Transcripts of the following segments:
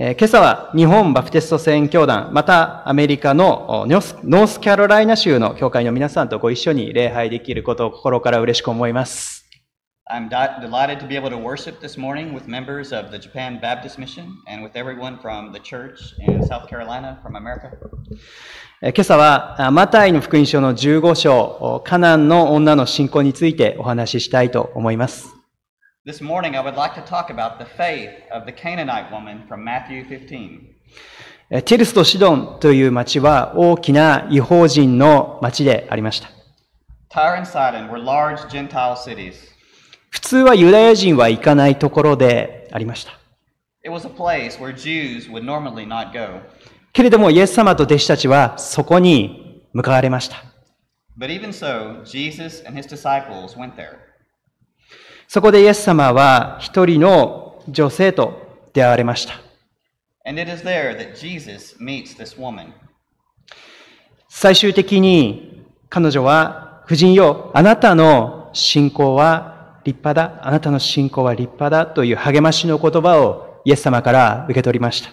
えー今朝は日本バプテスト宣教団、またアメリカのおノースノースカロライナ州の教会の皆さんとご一緒に礼拝できることを心から嬉しく思います。I'm delighted to be able to worship this morning with members of the Japan Baptist Mission and with everyone from the church in South Carolina, from America. えー今朝はあマタイの福音書の15章、おカナンの女の信仰についてお話ししたいと思います。This morning, I would like to talk about the faith of the Canaanite woman from Matthew 15. えーティルスとシドンという町は大きな違法人の町でありました。Tyre and Sidon were large Gentile cities. 普通はユダヤ人は行かないところでありました。It was a place where Jews would normally not go. けれどもイエス様と弟子たちはそこに向かわれました。But even so, Jesus and his disciples went there. そこでイエス様は一人の女性と出会われました。最終的に彼女は、夫人よ、あなたの信仰は立派だ。あなたの信仰は立派だという励ましの言葉をイエス様から受け取りました。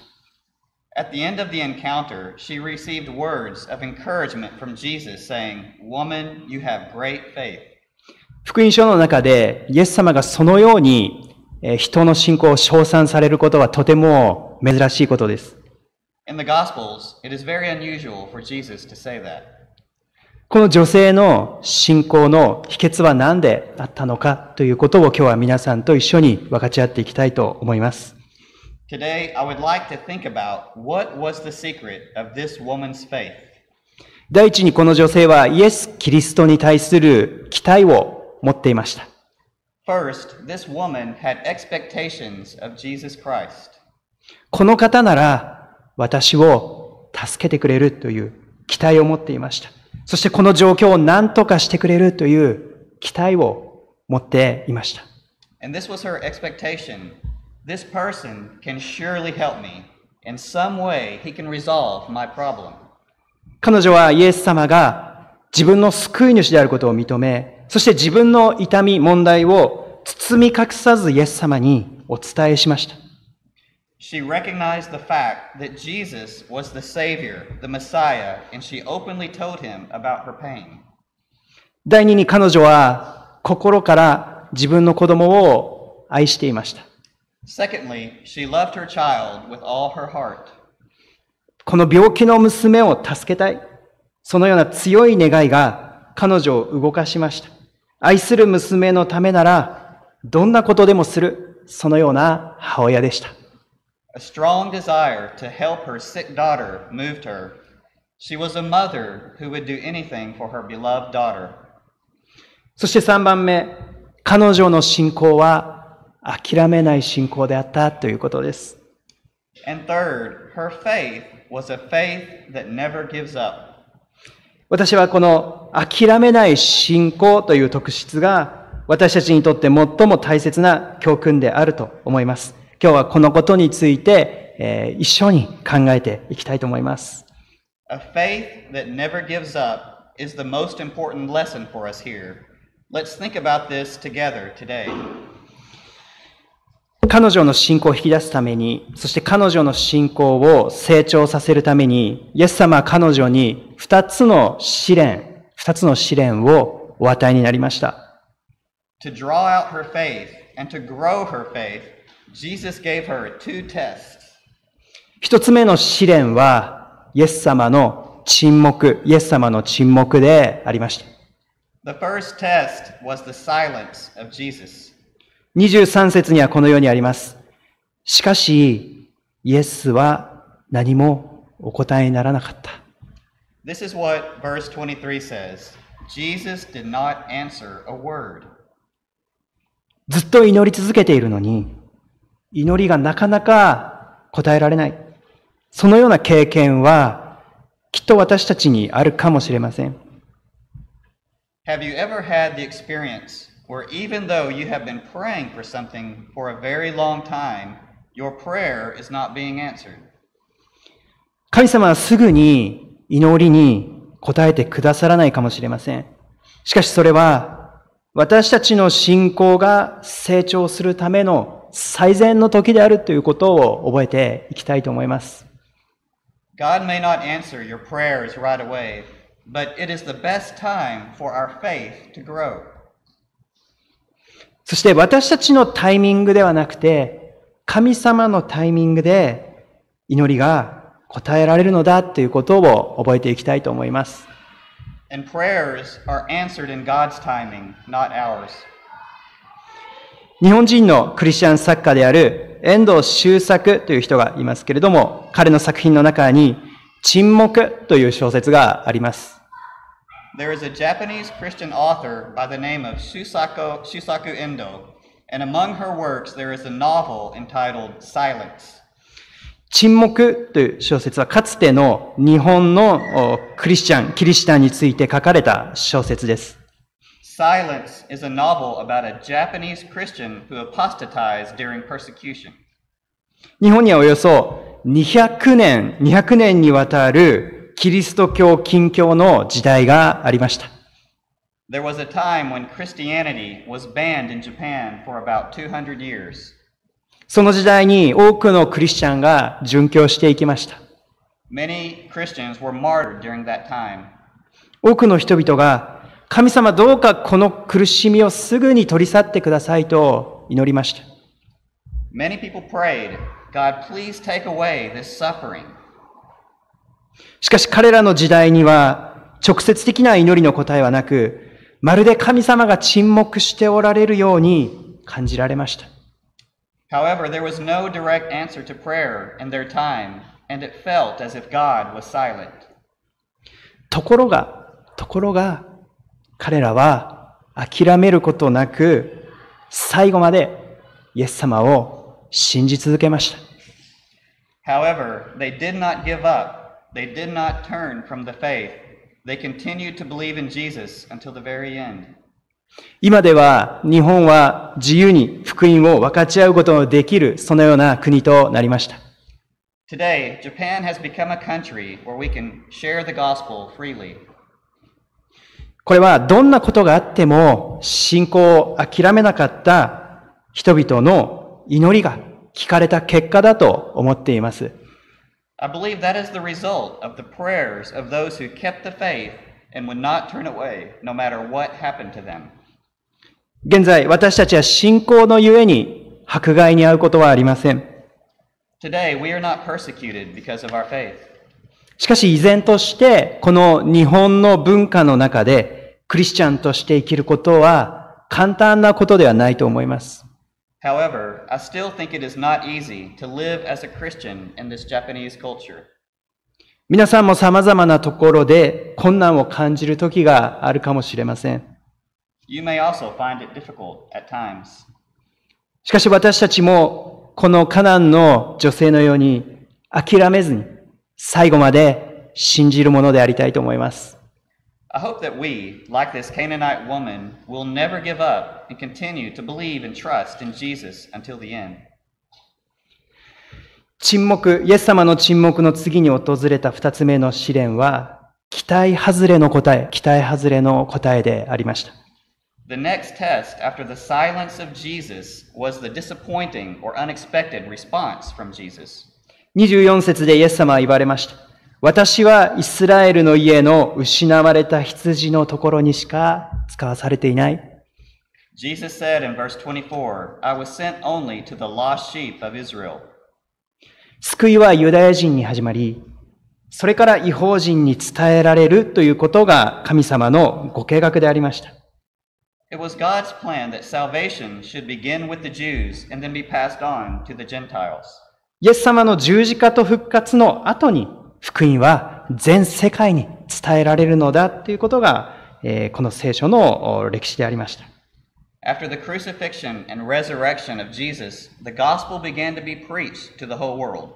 At the end of the encounter, she received words of encouragement from Jesus saying, Woman, you have great faith. 福音書の中でイエス様がそのようにえー人の信仰を称賛されることはとても珍しいことです。Gospels. この女性の信仰の秘訣は何であったのかということを今日は皆さんと一緒に分かち合っていきたいと思います。Today, I would like to think about what was the secret of this woman's faith. 第一にこの女性はイエス・キリストに対する期待を持っていました。First, this woman had expectations of Jesus Christ. この方なら私を助けてくれるという期待を持っていました。そしてこの状況を何とかしてくれるという期待を持っていました。And this was her expectation. This person can surely help me. In some way, he can resolve my problem. 彼女はイエス様が自分の救い主であることを認め、そして自分の痛み、問題を包み隠さずイエス様にお伝えしました。She recognized the fact that Jesus was the Savior, the Messiah, and she openly told him about her pain. 第二に彼女は心から自分の子供を愛していました。Secondly, she loved her child with all her heart. この病気の娘を助けたい。そのような強い願いが彼女を動かしました。愛する娘のためなら、どんなことでもする。そのような母親でした。A strong desire to help her sick daughter moved her. She was a mother who would do anything for her beloved daughter. そして3番目、彼女の信仰は諦めない信仰であったということです。And third, her faith was a faith that never gives up. 私はこの諦めない信仰という特質が私たちにとって最も大切な教訓であると思います。今日はこのことについて、えー一緒に考えていきたいと思います。A faith that never gives up is the most important lesson for us here. Let's think about this together today. 彼女の信仰を引き出すために、そして彼女の信仰を成長させるために、イエス様は彼女に二つの試練、二つの試練をお与えになりました。To draw out her faith and to grow her faith, Jesus gave her two tests. 一つ目の試練は、イエス様の沈黙、イエス様の沈黙でありました。The first test was the silence of Jesus. 23節にはこのようにあります。しかし、イエスは何もお答えにならなかった。This is what verse 23 says Jesus did not answer a word. ずっと祈り続けているのに、祈りがなかなか答えられない。そのような経験は、きっと私たちにあるかもしれません。Have you ever had the experience where, even though you have been praying for something for a very long time, your prayer is not being answered? 神様はすぐに祈りに答えてくださらないかもしれません。しかしそれは、私たちの信仰が成長するための最善の時であるということを覚えていきたいと思います。God may not answer your prayers right away, but it is the best time for our faith to grow. そして私たちのタイミングではなくて、神様のタイミングで祈りが答えられるのだということを覚えていきたいと思います。And prayers are answered in God's timing, not ours. 日本人のクリスチャン作家である遠藤周作という人がいますけれども、彼の作品の中に沈黙という小説があります。There is a Japanese Christian author by the name of Shusaku, Shusaku Endo, and among her works there is a novel entitled Silence. 沈黙という小説はかつての日本のおクリスチャン、キリシタンについて書かれた小説です。Silence is a novel about a Japanese Christian who apostatized during persecution. 日本にはおよそ200年、200年にわたるキリスト教近教の時代がありました。There was a time when Christianity was banned in Japan for about 200 years. その時代に多くのクリスチャンが殉教していきました。Many Christians were martyred during that time. 多くの人々が神様どうかこの苦しみをすぐに取り去ってくださいと祈りました。Many people prayed, God, please take away this suffering. しかし彼らの時代には直接的な祈りの答えはなく、まるで神様が沈黙しておられるように感じられました。However, there was no direct answer to prayer in their time, and it felt as if God was silent. ところが、ところが、彼らは諦めることなく、最後までイエス様を信じ続けました。However, they did not give up. They did not turn from the faith. They continued to believe in Jesus until the very end. 今では日本は自由に福音を分かち合うことのできる、そのような国となりました。Today, Japan has become a country where we can share the gospel freely. これはどんなことがあっても信仰を諦めなかった人々の祈りが聞かれた結果だと思っています。I believe that is the result of the prayers of those who kept the faith and would not turn away no matter what happened to them. 現在私たちは信仰のゆえに迫害に遭うことはありません。Today, we are not persecuted because of our faith. しかし依然としてこの日本の文化の中でクリスチャンとして生きることは簡単なことではないと思います。However, I still think it is not easy to live as a Christian in this Japanese culture. 皆さんも様々なところで困難を感じる時があるかもしれません。You may also find it difficult at times. しかし私たちもこのカナンの女性のように諦めずに最後まで信じるものでありたいと思います。I hope that we, like this Canaanite woman, will never give up and continue to believe and trust in Jesus until the end. 沈黙、イエス様の沈黙の次に訪れた二つ目の試練は期待外れの答え、期待外れの答えでありました。The next test after the silence of Jesus was the disappointing or unexpected response from Jesus. 24節でイエス様は言われました。私はイスラエルの家の失われた羊のところにしか使わされていない。Jesus said in verse 24, I was sent only to the lost sheep of Israel. 救いはユダヤ人に始まり、それから違法人に伝えられるということが神様のご計画でありました。It was God's plan that salvation should begin with the Jews and then be passed on to the Gentiles. イエス様の十字架と復活の後に福音は全世界に伝えられるのだということが、えーこの聖書のお歴史でありました。After the crucifixion and resurrection of Jesus, the gospel began to be preached to the whole world.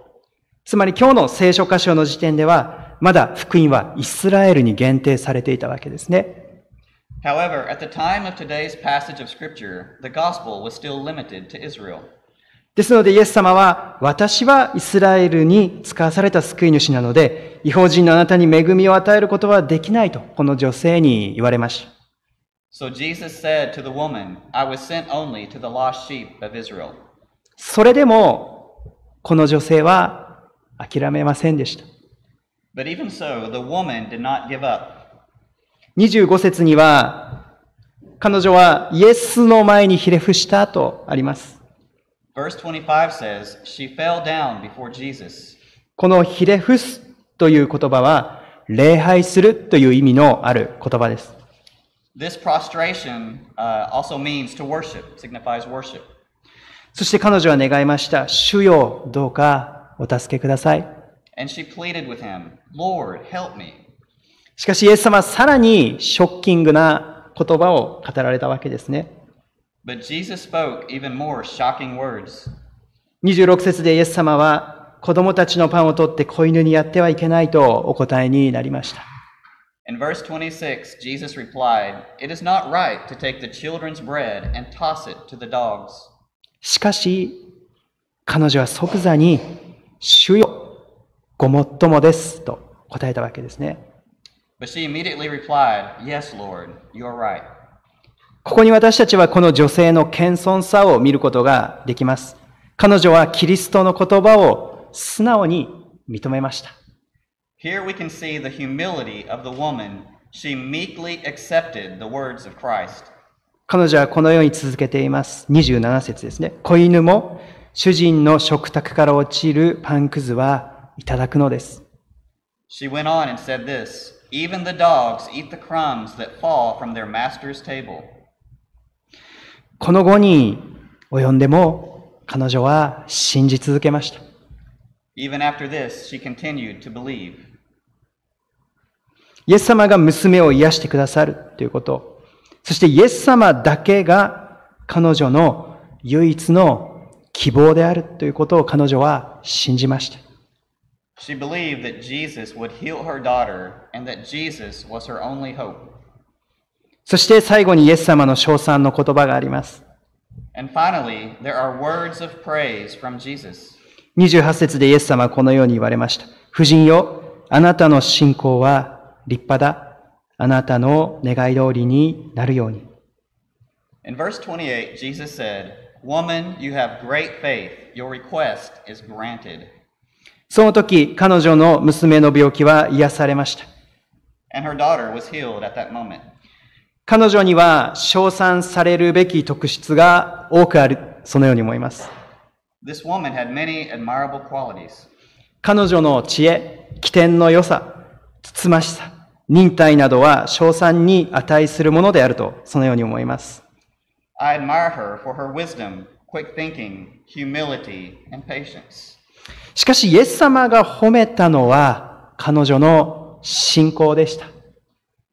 つまり今日の聖書箇所の時点では、まだ福音はイスラエルに限定されていたわけですね。However, at the time of today's passage of Scripture, the gospel was still limited to Israel. ですのでイエス様は、私はイスラエルに使わされた救い主なので、違法人のあなたに恵みを与えることはできないと、この女性に言われました。So Jesus said to the woman, I was sent only to the lost sheep of Israel. それでも、この女性は諦めませんでした。But even so, the woman did not give up. 25節には、彼女はイエスの前にひれ伏したとあります。Verse 25 says, She fell down before Jesus. このひれ伏すという言葉は、礼拝するという意味のある言葉です。This prostration uh, also means to worship, signifies worship. そして彼女は願いました。主よ、どうかお助けください。And she pleaded with him, Lord, help me. しかしイエス様はさらにショッキングな言葉を語られたわけですね。But Jesus spoke even more shocking words. 26節でイエス様は子供たちのパンを取って子犬にやってはいけないとお答えになりました。In verse 26, Jesus replied, It is not right to take the children's bread and toss it to the dogs. しかし、彼女は即座に、主よ、ごもっともですと答えたわけですね。But she immediately replied, Yes, Lord, you are right. ここに私たちはこの女性の謙遜さを見ることができます。彼女はキリストの言葉を素直に認めました。Here we can see the humility of the woman. She meekly accepted the words of Christ. 彼女はこのように続けています。27節ですね。子犬も主人の食卓から落ちるパンくずはいただくのです。She went on and said this Even the dogs eat the crumbs that fall from their master's table. この後に及んでも彼女は信じ続けました。Even after this, she continued to believe. イエス様が娘を癒してくださるということ。そしてイエス様だけが彼女の唯一の希望であるということを彼女は信じました。She believed that Jesus would heal her daughter and that Jesus was her only hope. そして最後にイエス様の称賛の言葉があります。28節でイエス様はこのように言われました。夫人よ、あなたの信仰は立派だ。あなたの願い通りになるように。その時、彼女の娘の病気は癒されました。彼女には称賛されるべき特質が多くある、そのように思います。This woman had many admirable qualities. 彼女の知恵、起点の良さ、つつましさ、忍耐などは称賛に値するものであると、そのように思います。I admire her for her wisdom, quick thinking, humility, and patience. しかし、イエス様が褒めたのは彼女の信仰でした。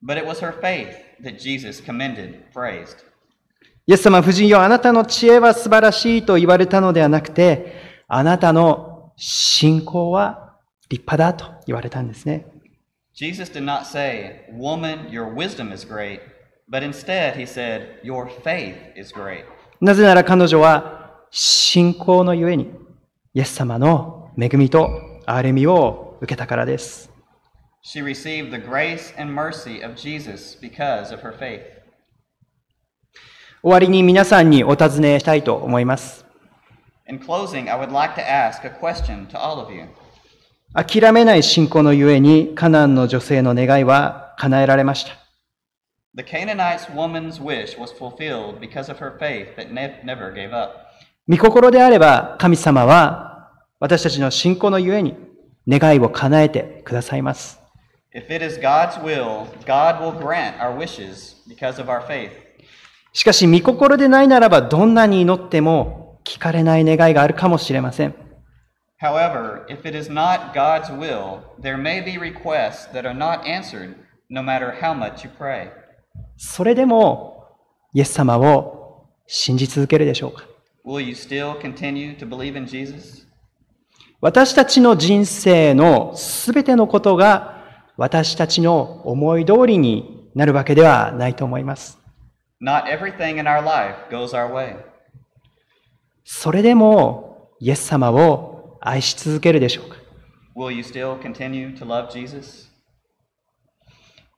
But it was her faith that Jesus commended, praised. イエス様、夫人よ、あなたの知恵は素晴らしいと言われたのではなくて、あなたの信仰は立派だと言われたんですね。Jesus did not say, Woman, your wisdom is great, but instead he said, Your faith is great. なぜなら彼女は信仰のゆえに、イエス様の恵みと憐れみを受けたからです。She received the grace and mercy of Jesus because of her faith. 終わりに皆さんにお尋ねしたいと思います。In closing, I would like to ask a question to all of you. 諦めない信仰のゆえに、カナンの女性の願いは叶えられました。The Canaanite woman's wish was fulfilled because of her faith that ne- never gave up. 御心であれば、神様は私たちの信仰のゆえに願いを叶えてくださいます。If it is God's will, God will grant our wishes because of our faith. しかし、御心でないならば、どんなに祈っても聞かれない願いがあるかもしれません。However, if it is not God's will, there may be requests that are not answered no matter how much you pray. それでも、イエス様を信じ続けるでしょうか Will you still continue to believe in Jesus? 私たちの人生のすべてのことが私たちの思い通りになるわけではないと思います。それでも、イエス様を愛し続けるでしょうか？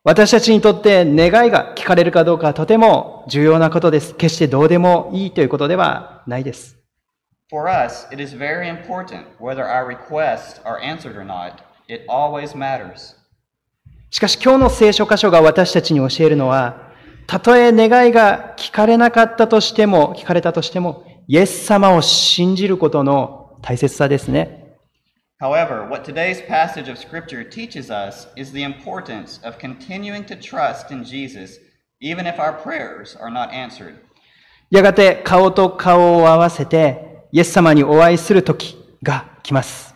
私たちにとって願いが聞かれるかどうかはとても重要なことです。決してどうでもいいということではないです。私たちにとって願いが聞かれるかどうかはとても重要なことです。しかし今日の聖書箇所が私たちに教えるのは、たとえ願いが聞かれなかったとしても、聞かれたとしても、イエス様を信じることの大切さですね。However, what today's passage of Scripture teaches us is the importance of continuing to trust in Jesus even if our prayers are not answered. やがて顔と顔を合わせて、イエス様にお会いする時が来ます。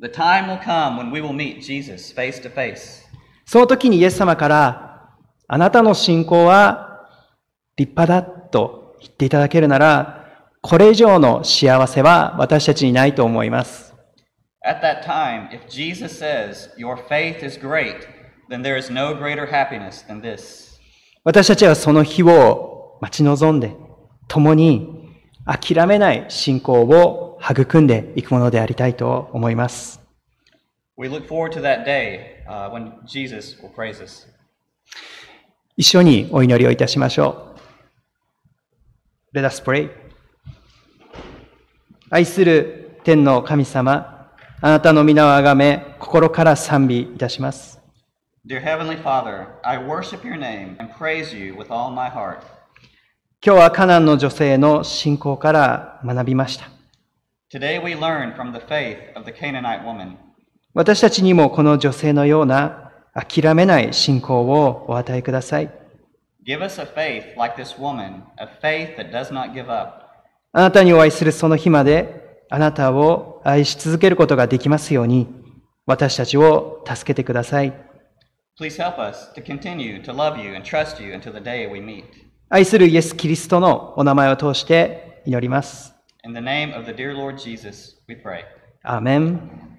The time will come when we will meet Jesus face to face. その時にイエス様から、あなたの信仰は立派だと言っていただけるなら、これ以上の幸せは私たちにないと思います。At that time, if Jesus says, Your faith is great, then there is no greater happiness than this. 私たちはその日を待ち望んで、共に諦めない信仰を育んでいくものでありたいと思います。We look forward to that day uh, when Jesus will praise us. 一緒にお祈りをいたしましょう。Let us pray. 愛する天の神様、あなたの皆をあがめ、心から賛美いたします。Dear Heavenly Father, I worship your name and praise you with all my heart. 今日はカナンの女性の信仰から学びました。Today we learn from the faith of the Canaanite woman. 私たちにもこの女性のような諦めない信仰をお与えください。あなたにお会いするその日まで、あなたを愛し続けることができますように、私たちを助けてください。愛するイエス・キリストのお名前を通して祈ります。In the name of the dear Lord Jesus, we pray. Amen.